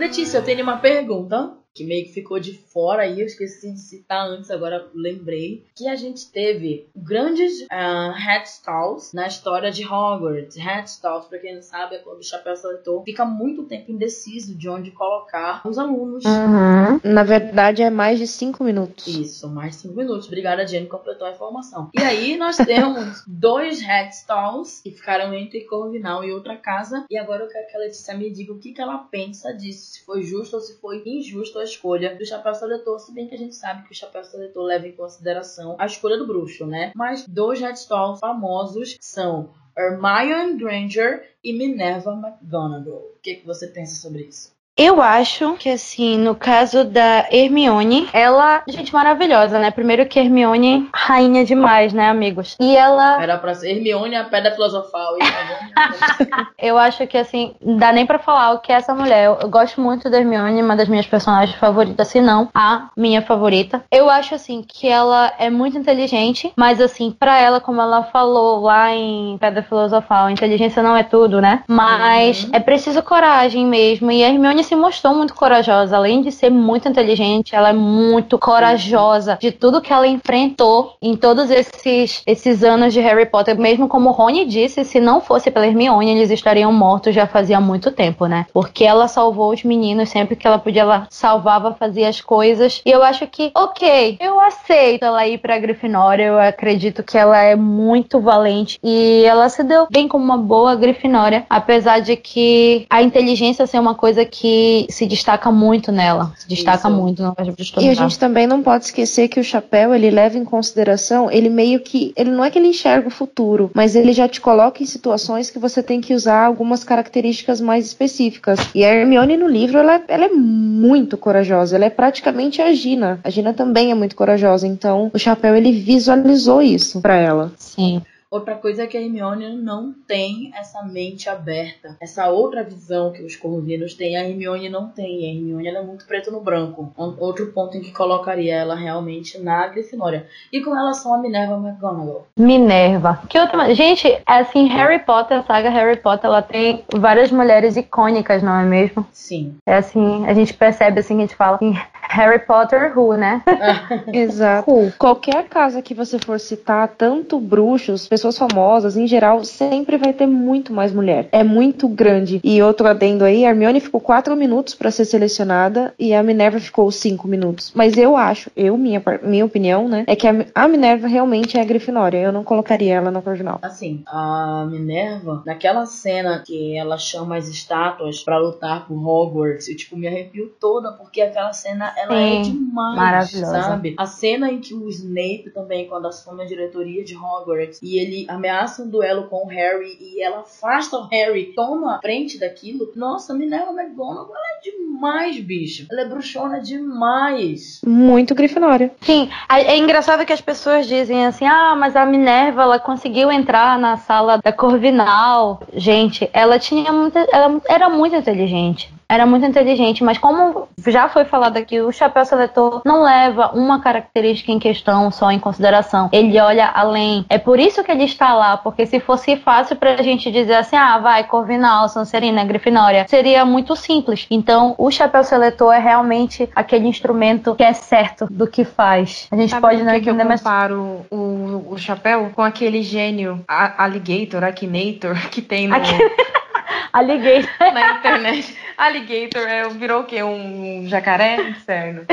Letícia, eu tenho uma pergunta que meio que ficou de fora aí, eu esqueci de citar antes, agora lembrei, que a gente teve grandes uh, headstalls na história de Hogwarts. Headstalls, pra quem não sabe, é quando o chapéu seletor fica muito tempo indeciso de onde colocar os alunos. Uhum. Na verdade, é mais de cinco minutos. Isso, mais cinco minutos. Obrigada, Jenny, completou a informação. E aí nós *laughs* temos dois headstalls que ficaram entre Corvinal e outra casa. E agora eu quero que a Letícia me diga o que, que ela pensa disso. Se foi justo ou se foi injusto a escolha do chapéu seletor. Se bem que a gente sabe que o chapéu seletor leva em consideração a escolha do bruxo, né? Mas dois headstalls famosos são Hermione Granger e Minerva McGonagall. O que, que você pensa sobre isso? Eu acho que, assim, no caso da Hermione, ela, gente, maravilhosa, né? Primeiro que Hermione, rainha demais, né, amigos? E ela, Era pra ser Hermione a Pedra Filosofal. E *laughs* eu acho que, assim, não dá nem pra falar o que é essa mulher. Eu, eu gosto muito da Hermione, uma das minhas personagens favoritas, se não a minha favorita. Eu acho, assim, que ela é muito inteligente, mas, assim, pra ela, como ela falou lá em Pedra Filosofal, inteligência não é tudo, né? Mas Uhum. é preciso coragem mesmo. E a Hermione se mostrou muito corajosa. Além de ser muito inteligente, ela é muito corajosa de tudo que ela enfrentou em todos esses, esses anos de Harry Potter. Mesmo como Rony disse, se não fosse pela Hermione, eles estariam mortos já fazia muito tempo, né? Porque ela salvou os meninos sempre que ela podia, ela salvava, fazia as coisas. E eu acho que, ok, eu aceito ela ir pra Grifinória. Eu acredito que ela é muito valente e ela se deu bem como uma boa Grifinória, apesar de que a inteligência ser uma coisa que se destaca muito nela, se destaca Isso. muito no livro de E a gente também não pode esquecer que o chapéu, ele leva em consideração, ele meio que, ele não é que ele enxerga o futuro, mas ele já te coloca em situações que você tem que usar algumas características mais específicas. E a Hermione no livro, ela, é- ela é muito corajosa, ela é praticamente a Gina. A Gina também é muito corajosa, então o chapéu, ele visualizou isso pra ela. Sim. Outra coisa é que a Hermione não tem essa mente aberta. Essa outra visão que os corvinos têm, a Hermione não tem. A Hermione ela é muito preto no branco. Um- Outro ponto em que colocaria ela realmente na Grifinória. E com relação a Minerva McGonagall. Minerva. Que outra. Gente, assim, Harry Potter, a saga Harry Potter, ela tem várias mulheres icônicas, não é mesmo? Sim. É assim, a gente percebe assim que a gente fala em Harry Potter Who, né? *laughs* Exato. Who. Qualquer casa que você for citar, tanto bruxos, pessoas famosas, em geral, sempre vai ter muito mais mulher. É muito grande. E outro adendo aí, a Hermione ficou quatro minutos pra ser selecionada e a Minerva ficou cinco minutos. Mas eu acho, eu, minha, minha opinião, né, é que a, a Minerva realmente é a Grifinória. Eu não colocaria ela na cor Assim, a Minerva, naquela cena que ela chama as estátuas pra lutar por Hogwarts, eu tipo me arrepio toda porque aquela cena ela é Sim, demais, maravilhosa. sabe? A cena em que o Snape também quando assume a diretoria de Hogwarts e ele ameaça um duelo com o Harry e ela afasta o Harry, toma a frente daquilo. Nossa, a Minerva McGonagall ela é demais, bicho. Ela é bruxona demais. Muito Grifinória. Sim, é é engraçado que as pessoas dizem assim: ah, mas a Minerva ela conseguiu entrar na sala da Corvinal. Gente, ela tinha muita. Ela era muito inteligente. Era muito inteligente, mas como já foi falado aqui, o chapéu seletor não leva uma característica em questão só em consideração. Ele olha além. É por isso que ele está lá, porque se fosse fácil pra gente dizer assim, ah, vai, Corvinal, Sonserina, Grifinória, seria muito simples. Então, o chapéu seletor é realmente aquele instrumento que é certo do que faz. A gente Sabe pode não que, que eu entender, mas comparo o, o chapéu com aquele gênio a- Alligator, Akinator, que tem no, *laughs* alligator. *laughs* na internet. Alligator é, virou o quê? Um jacaré? Inferno.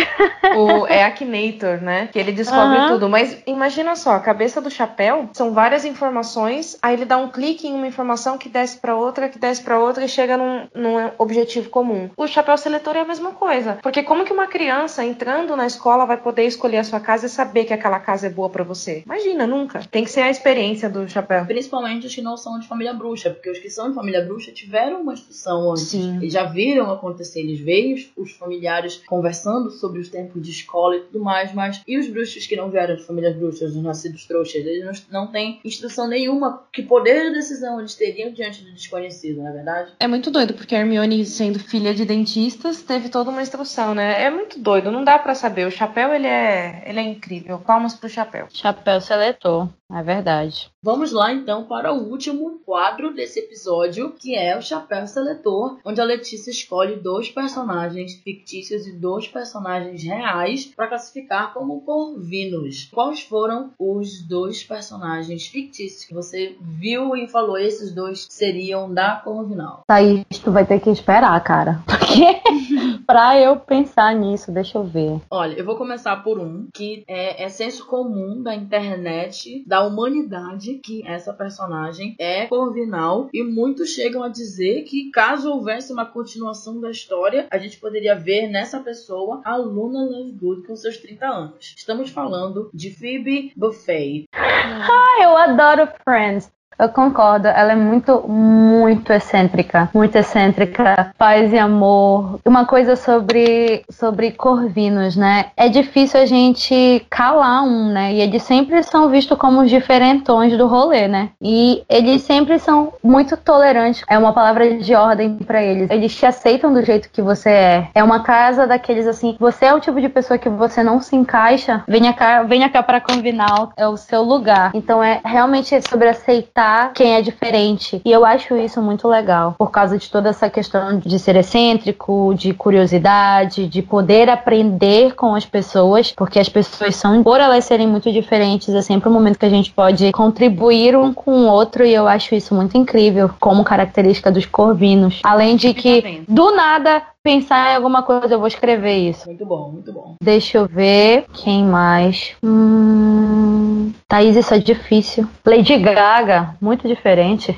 o, é Akinator, né? Que ele descobre Aham. tudo. Mas imagina só, a cabeça do chapéu são várias informações, aí ele dá um clique em uma informação que desce pra outra, que desce pra outra e chega num, num objetivo comum. O chapéu seletor é a mesma coisa. Porque como que uma criança entrando na escola vai poder escolher a sua casa e saber que aquela casa é boa pra você? Imagina, nunca. Tem que ser a experiência do chapéu. Principalmente os que não são de família bruxa, porque os que são de família bruxa tiveram uma instrução antes. Sim. Eles já viram acontecer, eles veem os, familiares conversando sobre os tempos de escola e tudo mais, mas e os bruxos que não vieram de famílias bruxas, os nascidos trouxas, eles não, não têm instrução nenhuma. Que poder de decisão eles teriam diante do desconhecido, não é verdade? É muito doido, porque a Hermione, sendo filha de dentistas, teve toda uma instrução, né? É muito doido, não dá pra saber. O chapéu, ele é, ele é incrível. Palmas pro chapéu. Chapéu seletor, é verdade. Vamos lá então para o último quadro desse episódio, que é o Chapéu Seletor, onde a Letícia escolhe dois personagens fictícios e dois personagens reais para classificar como corvinos. Quais foram os dois personagens fictícios que você viu e falou esses dois seriam da Corvinal? Thaís, tu vai ter que esperar, cara. *laughs* Porque pra eu pensar nisso, deixa eu ver. Olha, eu vou começar por um que é, é senso comum da internet, da humanidade, que essa personagem é corvinal e muitos chegam a dizer que caso houvesse uma continuação da história, a gente poderia ver nessa pessoa a Luna Lovegood com seus 30 anos. Estamos falando de Phoebe Buffet. Ah, eu adoro Friends. Eu concordo, ela é muito, muito excêntrica. Muito excêntrica, paz e amor. Uma coisa sobre, sobre corvinos, né? É difícil a gente calar um, né? E eles sempre são vistos como os diferentões do rolê, né? E eles sempre são muito tolerantes. É uma palavra de ordem pra eles. Eles te aceitam do jeito que você é. É uma casa daqueles assim, você é o tipo de pessoa que você não se encaixa, venha cá, venha cá para Convinal, é o seu lugar. Então é realmente sobre aceitar quem é diferente. E eu acho isso muito legal, por causa de toda essa questão de ser excêntrico, de curiosidade, de poder aprender com as pessoas, porque as pessoas são, por elas serem muito diferentes, é sempre um momento que a gente pode contribuir um com o outro e eu acho isso muito incrível como característica dos corvinos. Além de que do nada pensar em alguma coisa, eu vou escrever isso. Muito bom, muito bom. Deixa eu ver. Quem mais? Hum... Thaís, isso é difícil. Lady Gaga, muito diferente.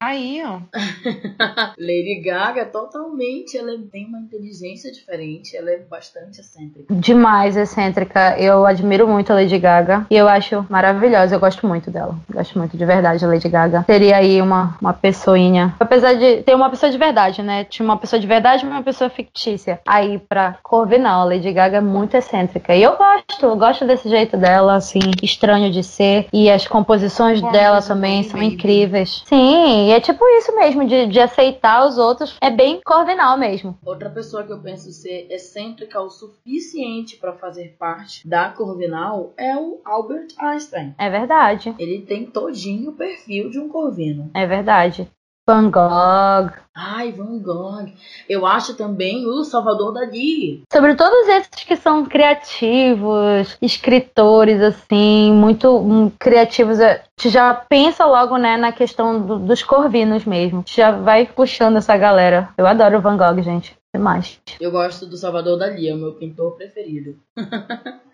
Aí, ó. *laughs* Lady Gaga, totalmente, ela tem uma inteligência diferente, ela é bastante excêntrica. Demais excêntrica. Eu admiro muito a Lady Gaga. E eu acho maravilhosa. Eu gosto muito dela. Gosto muito de verdade da Lady Gaga. Teria aí uma, uma pessoinha. Apesar de ter uma pessoa de verdade, né? Tinha uma pessoa de verdade e uma pessoa fictícia. Aí pra Corvinal, a Lady Gaga é muito excêntrica. E eu gosto. Eu gosto desse jeito dela, assim, estranho de ser. E as composições Formas dela também são incríveis. Sim, e é tipo isso mesmo, de, de aceitar os outros. É bem Corvinal mesmo. Outra pessoa que eu penso ser excêntrica o suficiente para fazer parte da Corvinal é o Albert Einstein. É verdade. Ele tem todinho o perfil de um corvino. É verdade. Van Gogh. Ai, Van Gogh. Eu acho também o Salvador Dali. Sobre todos esses que são criativos, escritores, assim, muito hum, criativos, a gente já pensa logo, né, na questão do- dos corvinos mesmo. A gente já vai puxando essa galera. Eu adoro o Van Gogh, gente. Demais. Eu gosto do Salvador Dali, é o meu pintor preferido. *laughs*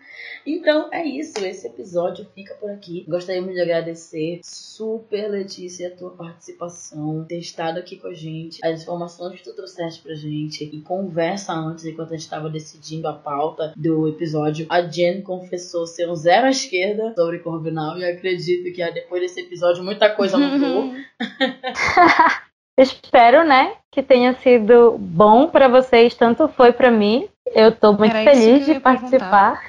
Então é isso, esse episódio fica por aqui. Gostaríamos de agradecer super, Letícia, a tua participação, ter estado aqui com a gente, as informações que tu trouxeste pra gente e conversa antes, enquanto a gente estava decidindo a pauta do episódio. A Jen confessou ser um zero à esquerda sobre Corvinal e acredito que ah, depois desse episódio muita coisa mudou. *laughs* Espero, né, que tenha sido bom pra vocês, tanto foi pra mim. Eu tô muito Era feliz de ia perguntar. participar.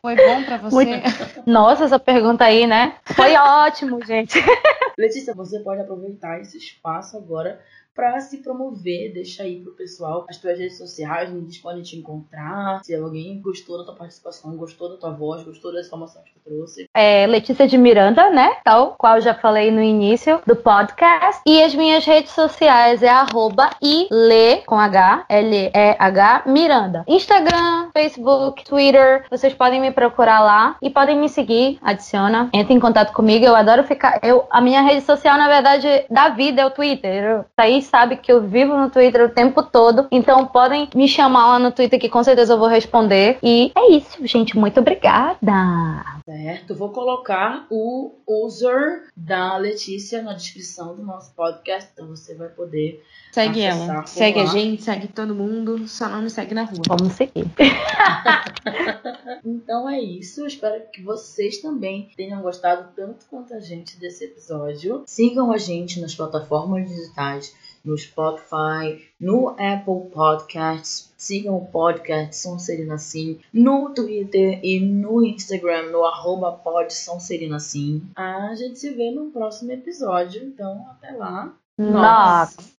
Foi bom pra você? Muito. Nossa, essa pergunta aí, né? Foi ótimo, gente. Letícia, você pode aproveitar esse espaço agora para se promover, deixa aí pro pessoal as tuas redes sociais, onde eles podem te encontrar. Se alguém gostou da tua participação, gostou da tua voz, gostou das informações que tu trouxe. é, Letícia de Miranda, né? Tal qual eu já falei no início do podcast. E as minhas redes sociais é arroba ile, com H, L-E-H, Miranda. Instagram, Facebook, Twitter, vocês podem me procurar lá e podem me seguir, adiciona, entra em contato comigo. Eu adoro ficar. Eu, a minha rede social, na verdade, da vida é o Twitter. Thaís sabe que eu vivo no Twitter o tempo todo. Então podem me chamar lá no Twitter que com certeza eu vou responder. E é isso, gente. Muito obrigada. Certo, vou colocar o user da Letícia na descrição do nosso podcast, então você vai poder Segue ela. Segue a lá. gente, segue todo mundo. Só não me segue na rua. Vamos seguir. *laughs* Então é isso, eu espero que vocês também tenham gostado tanto quanto a gente desse episódio. Sigam a gente nas plataformas digitais, no Spotify, no Apple Podcasts. Sigam o podcast Sonserina Sim no Twitter e no Instagram, no arroba pod Sonserina Sim. A gente se vê no próximo episódio, então até lá. Nossa.